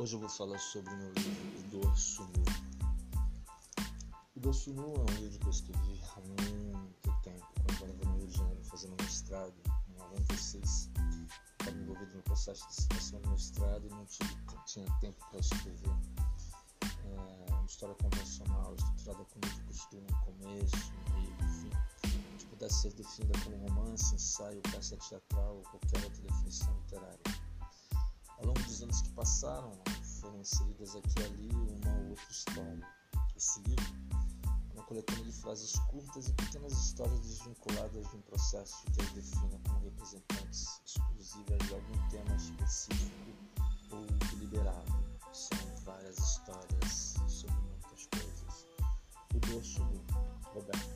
Hoje eu vou falar sobre o meu livro O Dorso Nu. O Dorso Nu é um livro que eu escrevi há muito tempo, quando eu estava no Rio de Janeiro fazendo mestrado, em 96. Estava envolvido no processo de seleção do mestrado e não tive, tinha tempo para escrever. É uma história convencional, estruturada com muito costume, começo, meio e fim, que pudesse ser definida como romance, ensaio, peça teatral ou qualquer outra definição anos que passaram, foram inseridas aqui e ali uma ou outra história. Esse livro é uma coletânea de frases curtas e pequenas histórias desvinculadas de um processo que as defina como representantes exclusivas de algum tema específico ou deliberado. São várias histórias sobre muitas coisas. O doce do Roberto